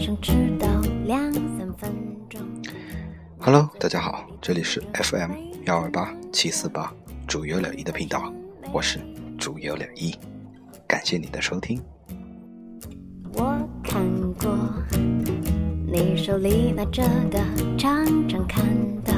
晚上迟到两三分钟。Hello，大家好，这里是 FM 幺二八七四八主有了一的频道，我是主有了一，感谢你的收听。我看过你手里拿着的，常常看的，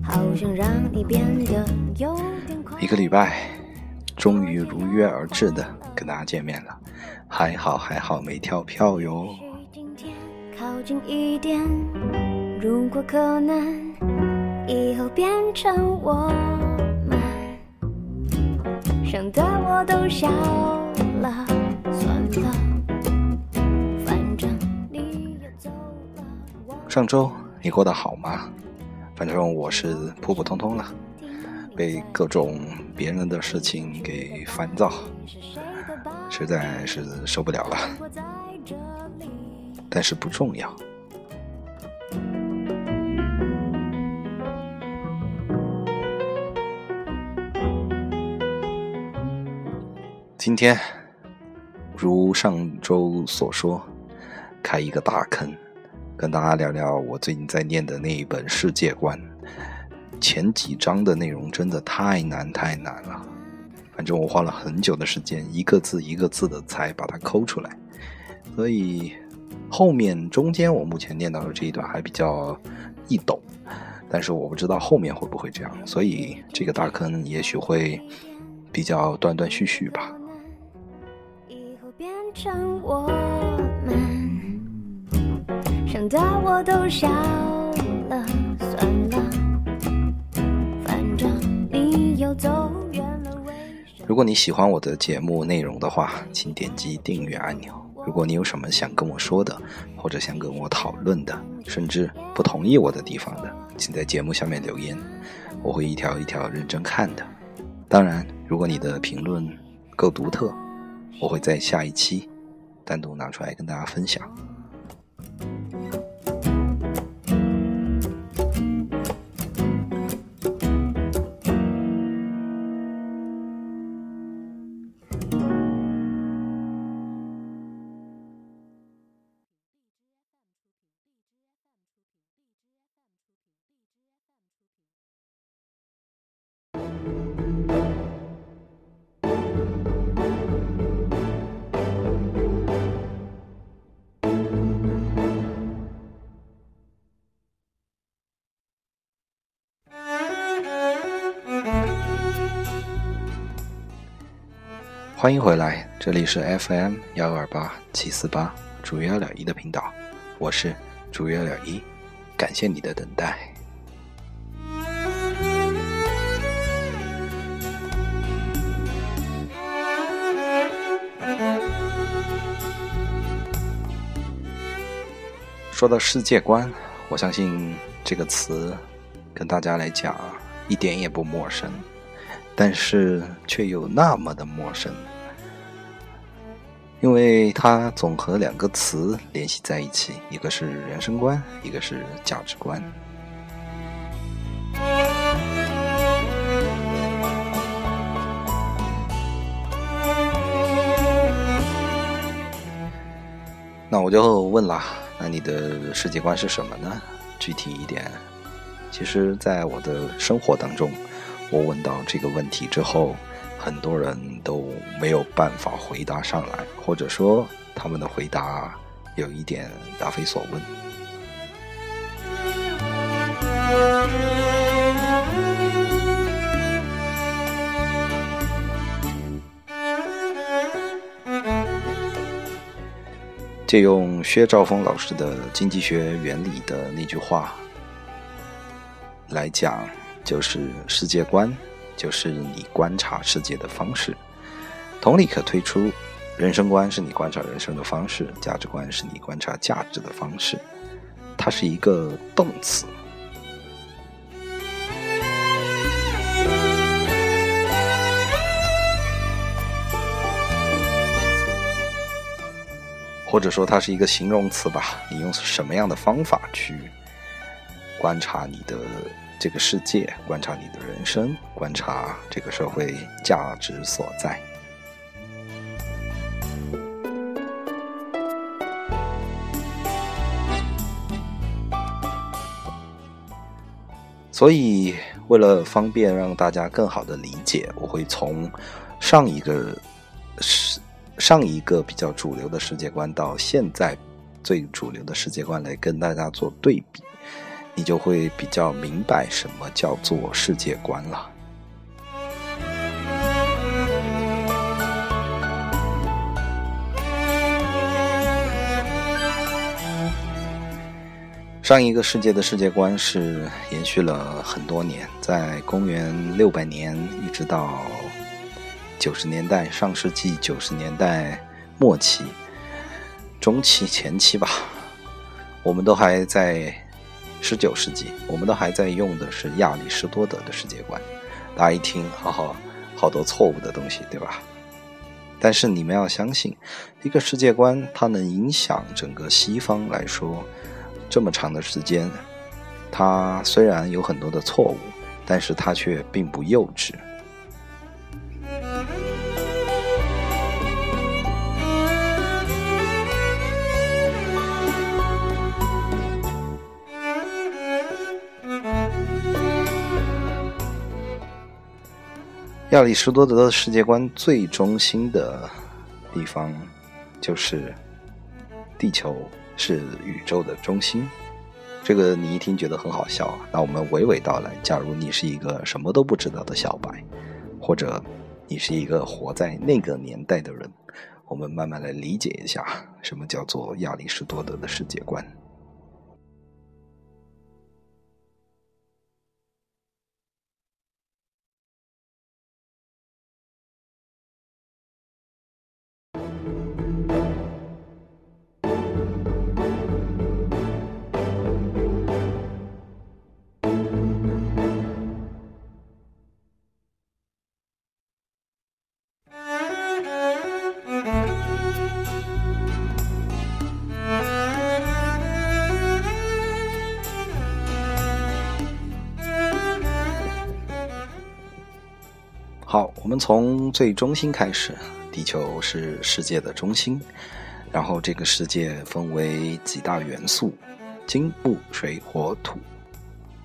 好像让你变得有点快。一个礼拜，终于如约而至的跟大家见面了，还好还好没跳票哟。近一点，如果可能，以后变成我们，想的我都笑了，算了，反正你也走了。上周你过得好吗？反正我是普普通通了，被各种别人的事情给烦躁，实在是受不了了。但是不重要。今天，如上周所说，开一个大坑，跟大家聊聊我最近在念的那一本《世界观》。前几章的内容真的太难太难了，反正我花了很久的时间，一个字一个字的才把它抠出来，所以后面中间我目前念到的这一段还比较易懂，但是我不知道后面会不会这样，所以这个大坑也许会比较断断续续吧。以后变成我们，想到我都笑了，算了，反正你又走远了？如果你喜欢我的节目内容的话，请点击订阅按钮。如果你有什么想跟我说的，或者想跟我讨论的，甚至不同意我的地方的，请在节目下面留言，我会一条一条认真看的。当然，如果你的评论够独特，我会在下一期单独拿出来跟大家分享。欢迎回来，这里是 FM 幺二八七四八主要了一的频道，我是主要了一，感谢你的等待。说到世界观，我相信这个词跟大家来讲一点也不陌生。但是却又那么的陌生，因为它总和两个词联系在一起，一个是人生观，一个是价值观。那我就问了，那你的世界观是什么呢？具体一点，其实，在我的生活当中。我问到这个问题之后，很多人都没有办法回答上来，或者说他们的回答有一点答非所问。借用薛兆丰老师的经济学原理的那句话来讲。就是世界观，就是你观察世界的方式。同理可推出，人生观是你观察人生的方式，价值观是你观察价值的方式。它是一个动词。或者说它是一个形容词吧？你用什么样的方法去观察你的这个世界观察你的人生观察这个社会价值所在。所以为了方便让大家更好的理解我会从上一个世上一个比较主流的世界观到现在最主流的世界观来跟大家做对比。你就会比较明白什么叫做世界观了。上一个世界的世界观是延续了很多年，在公元六百年一直到九十年代，上世纪九十年代末期、中期、前期吧，我们都还在十九世纪，我们都还在用的是亚里士多德的世界观。大家一听，好好好多错误的东西，对吧？但是你们要相信，一个世界观它能影响整个西方来说。这么长的时间，它虽然有很多的错误，但是它却并不幼稚。亚里士多德的世界观最中心的地方，就是地球。是宇宙的中心，这个你一听觉得很好笑。那我们娓娓道来：假如你是一个什么都不知道的小白，或者你是一个活在那个年代的人，我们慢慢来理解一下什么叫做亚里士多德的世界观。好，我们从最中心开始，地球是世界的中心，然后这个世界分为几大元素：金、木、水、火、土，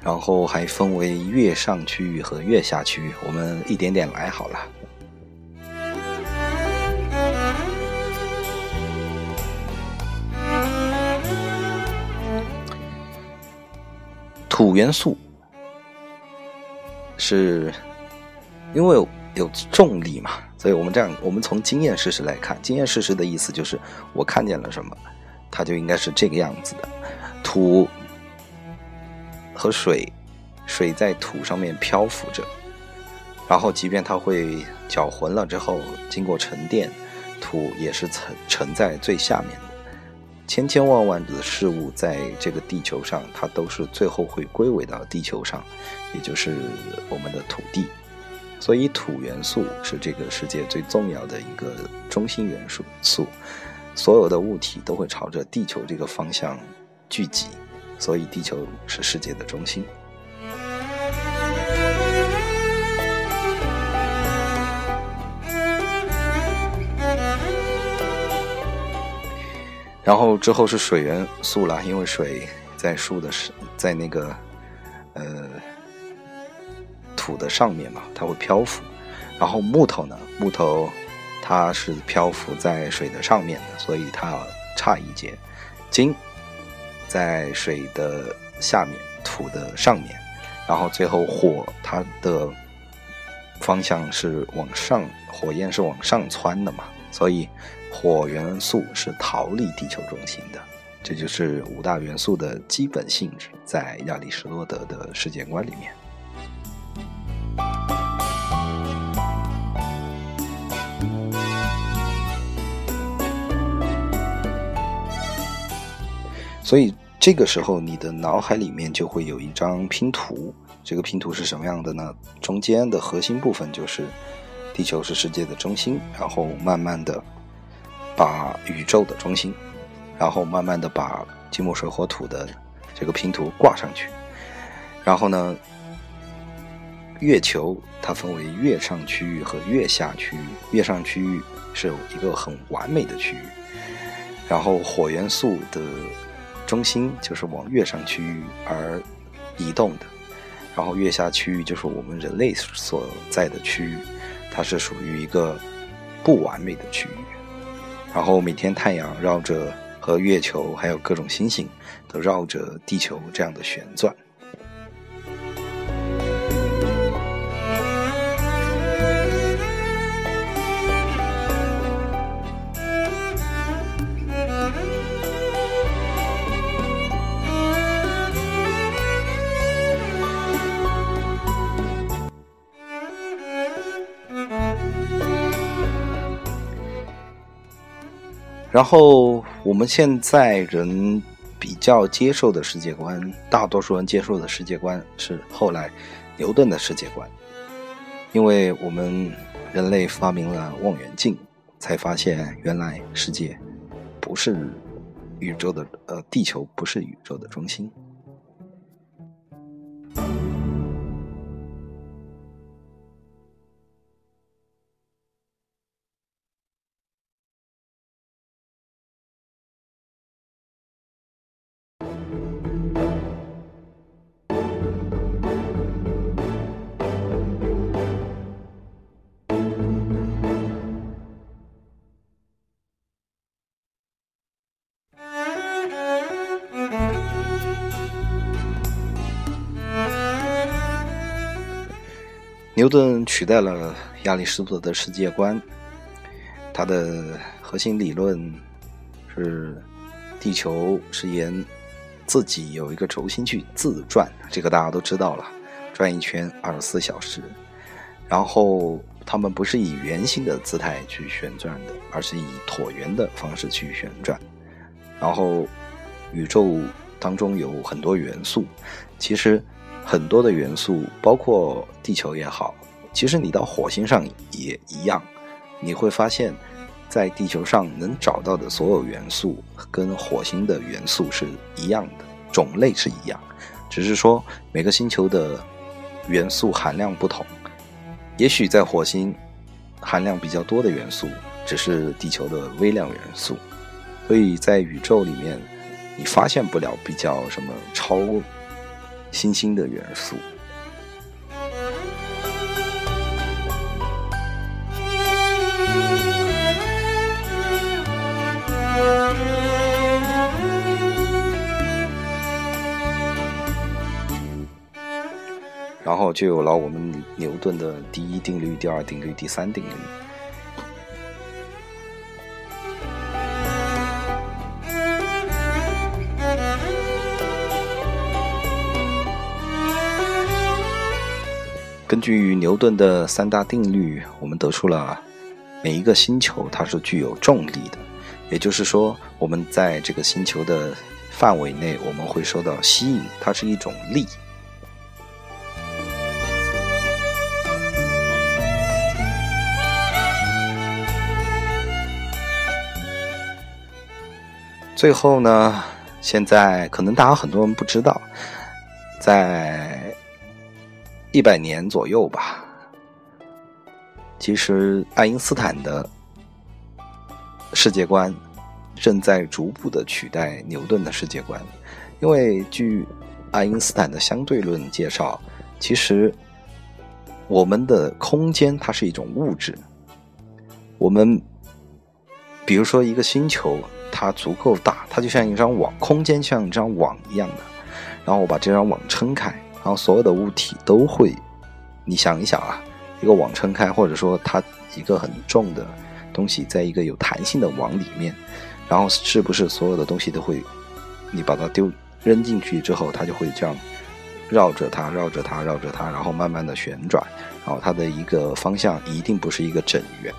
然后还分为月上区域和月下区域。我们一点点来好了。土元素是。因为有重力嘛，所以我们这样，我们从经验事实来看，经验事实的意思就是我看见了什么，它就应该是这个样子的。土和水，水在土上面漂浮着，然后即便它会搅浑了之后，经过沉淀，土也是沉沉在最下面的。千千万万的事物在这个地球上，它都是最后会归为到地球上，也就是我们的土地。所以土元素是这个世界最重要的一个中心元素，素所有的物体都会朝着地球这个方向聚集，所以地球是世界的中心。然后之后是水元素了，因为水在树的是在那个呃。土的上面嘛，它会漂浮，然后木头呢，木头它是漂浮在水的上面的，所以它要差一截。金在水的下面，土的上面，然后最后火它的方向是往上，火焰是往上窜的嘛，所以火元素是逃离地球中心的。这就是五大元素的基本性质，在亚里士多德的世界观里面。所以这个时候，你的脑海里面就会有一张拼图。这个拼图是什么样的呢？中间的核心部分就是地球是世界的中心，然后慢慢的把宇宙的中心，然后慢慢的把金木水火土的这个拼图挂上去。然后呢，月球它分为月上区域和月下区域，月上区域是有一个很完美的区域，然后火元素的。中心就是往月上区域而移动的，然后月下区域就是我们人类所在的区域，它是属于一个不完美的区域。然后每天太阳绕着和月球还有各种星星都绕着地球这样的旋转。然后我们现在人比较接受的世界观，大多数人接受的世界观是后来牛顿的世界观，因为我们人类发明了望远镜，才发现原来世界不是宇宙的，呃，地球不是宇宙的中心。牛顿取代了亚里士多德的世界观，他的核心理论是地球是沿自己有一个轴心去自转，这个大家都知道了，转一圈二十四小时。然后他们不是以圆形的姿态去旋转的，而是以椭圆的方式去旋转。然后宇宙当中有很多元素，其实。很多的元素，包括地球也好，其实你到火星上也一样，你会发现，在地球上能找到的所有元素，跟火星的元素是一样的，种类是一样，只是说每个星球的元素含量不同。也许在火星含量比较多的元素，只是地球的微量元素，所以在宇宙里面，你发现不了比较什么超。新兴的元素，然后就有了我们牛顿的第一定律、第二定律、第三定律。根据牛顿的三大定律，我们得出了每一个星球它是具有重力的，也就是说，我们在这个星球的范围内，我们会受到吸引，它是一种力。最后呢，现在可能大家很多人不知道，在。一百年左右吧。其实，爱因斯坦的世界观正在逐步的取代牛顿的世界观，因为据爱因斯坦的相对论介绍，其实我们的空间它是一种物质。我们比如说一个星球，它足够大，它就像一张网，空间像一张网一样的。然后我把这张网撑开。然后所有的物体都会，你想一想啊，一个网撑开，或者说它一个很重的东西在一个有弹性的网里面，然后是不是所有的东西都会，你把它丢扔进去之后，它就会这样绕着它，绕着它，绕着它，然后慢慢的旋转，然后它的一个方向一定不是一个整圆。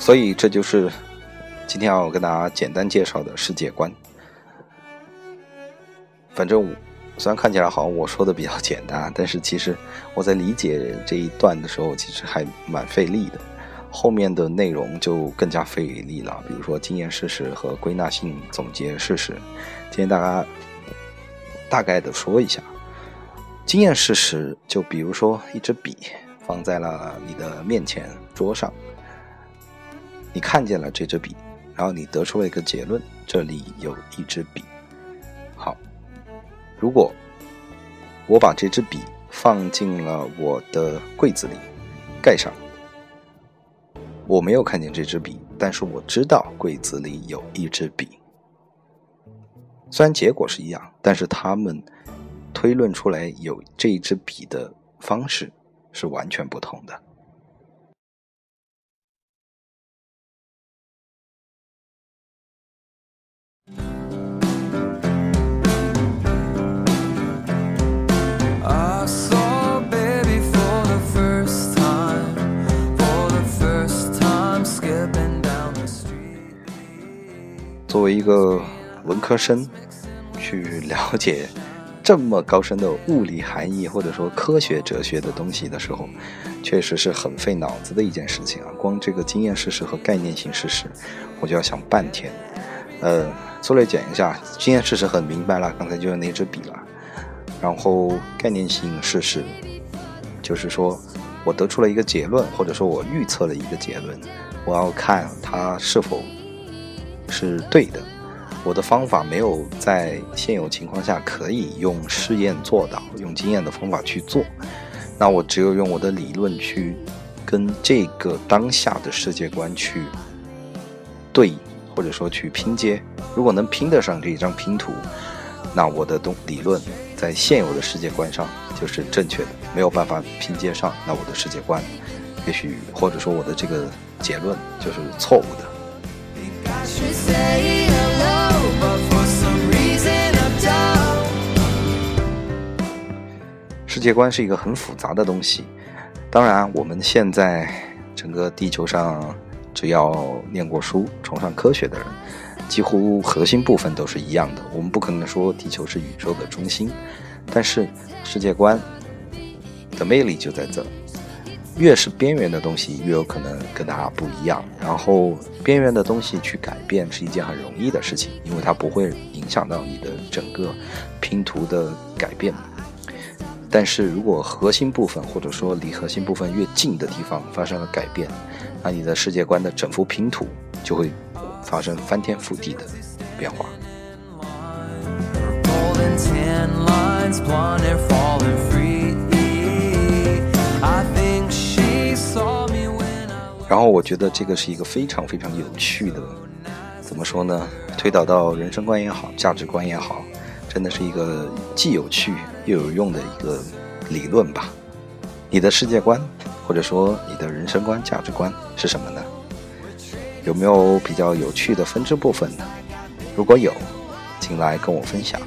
所以这就是。今天要跟大家简单介绍的世界观，反正虽然看起来好像我说的比较简单，但是其实我在理解这一段的时候，其实还蛮费力的。后面的内容就更加费力了，比如说经验事实和归纳性总结事实。今天大家大概的说一下经验事实，就比如说一支笔放在了你的面前桌上，你看见了这支笔。然后你得出了一个结论，这里有一支笔。好，如果我把这支笔放进了我的柜子里，盖上，我没有看见这支笔，但是我知道柜子里有一支笔。虽然结果是一样，但是他们推论出来有这一支笔的方式是完全不同的。作为一个文科生，去了解这么高深的物理含义或者说科学哲学的东西的时候，确实是很费脑子的一件事情啊！光这个经验事实和概念性事实，我就要想半天。呃，粗略讲一下，经验事实很明白了，刚才就是那支笔了。然后概念性事实，就是说我得出了一个结论，或者说我预测了一个结论，我要看它是否。是对的，我的方法没有在现有情况下可以用试验做到，用经验的方法去做，那我只有用我的理论去跟这个当下的世界观去对，或者说去拼接。如果能拼得上这一张拼图，那我的东理论在现有的世界观上就是正确的。没有办法拼接上，那我的世界观也许或者说我的这个结论就是错误的。世界观是一个很复杂的东西，当然，我们现在整个地球上，只要念过书、崇尚科学的人，几乎核心部分都是一样的。我们不可能说地球是宇宙的中心，但是世界观的魅力就在这。越是边缘的东西，越有可能跟它不一样。然后，边缘的东西去改变是一件很容易的事情，因为它不会影响到你的整个拼图的改变。但是如果核心部分或者说离核心部分越近的地方发生了改变，那你的世界观的整幅拼图就会发生翻天覆地的变化。然后我觉得这个是一个非常非常有趣的，怎么说呢？推导到人生观也好，价值观也好，真的是一个既有趣又有用的一个理论吧。你的世界观，或者说你的人生观、价值观是什么呢？有没有比较有趣的分支部分呢？如果有，请来跟我分享，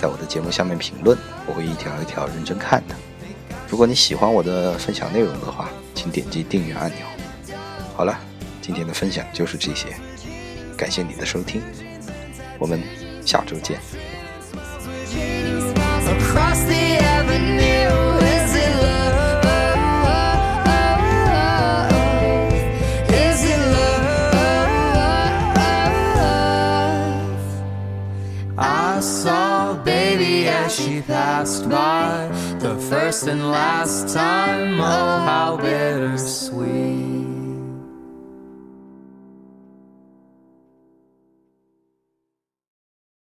在我的节目下面评论，我会一条一条认真看的。如果你喜欢我的分享内容的话，请点击订阅按钮。好了，今天的分享就是这些，感谢你的收听，我们下周见。she passed by the first and last time. Oh, how